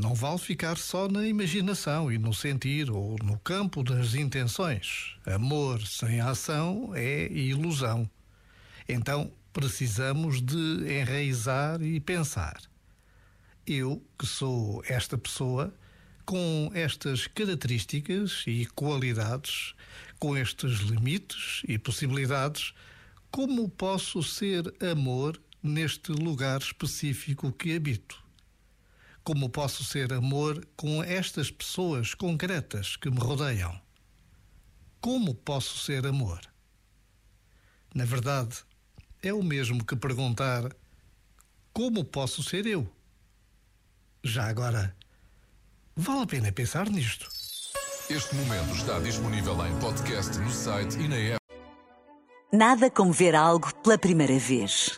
Não vale ficar só na imaginação e no sentir ou no campo das intenções. Amor sem ação é ilusão. Então precisamos de enraizar e pensar. Eu, que sou esta pessoa, com estas características e qualidades, com estes limites e possibilidades, como posso ser amor neste lugar específico que habito? Como posso ser amor com estas pessoas concretas que me rodeiam? Como posso ser amor? Na verdade, é o mesmo que perguntar: como posso ser eu? Já agora, vale a pena pensar nisto. Este momento está disponível em podcast no site e na app. Nada como ver algo pela primeira vez.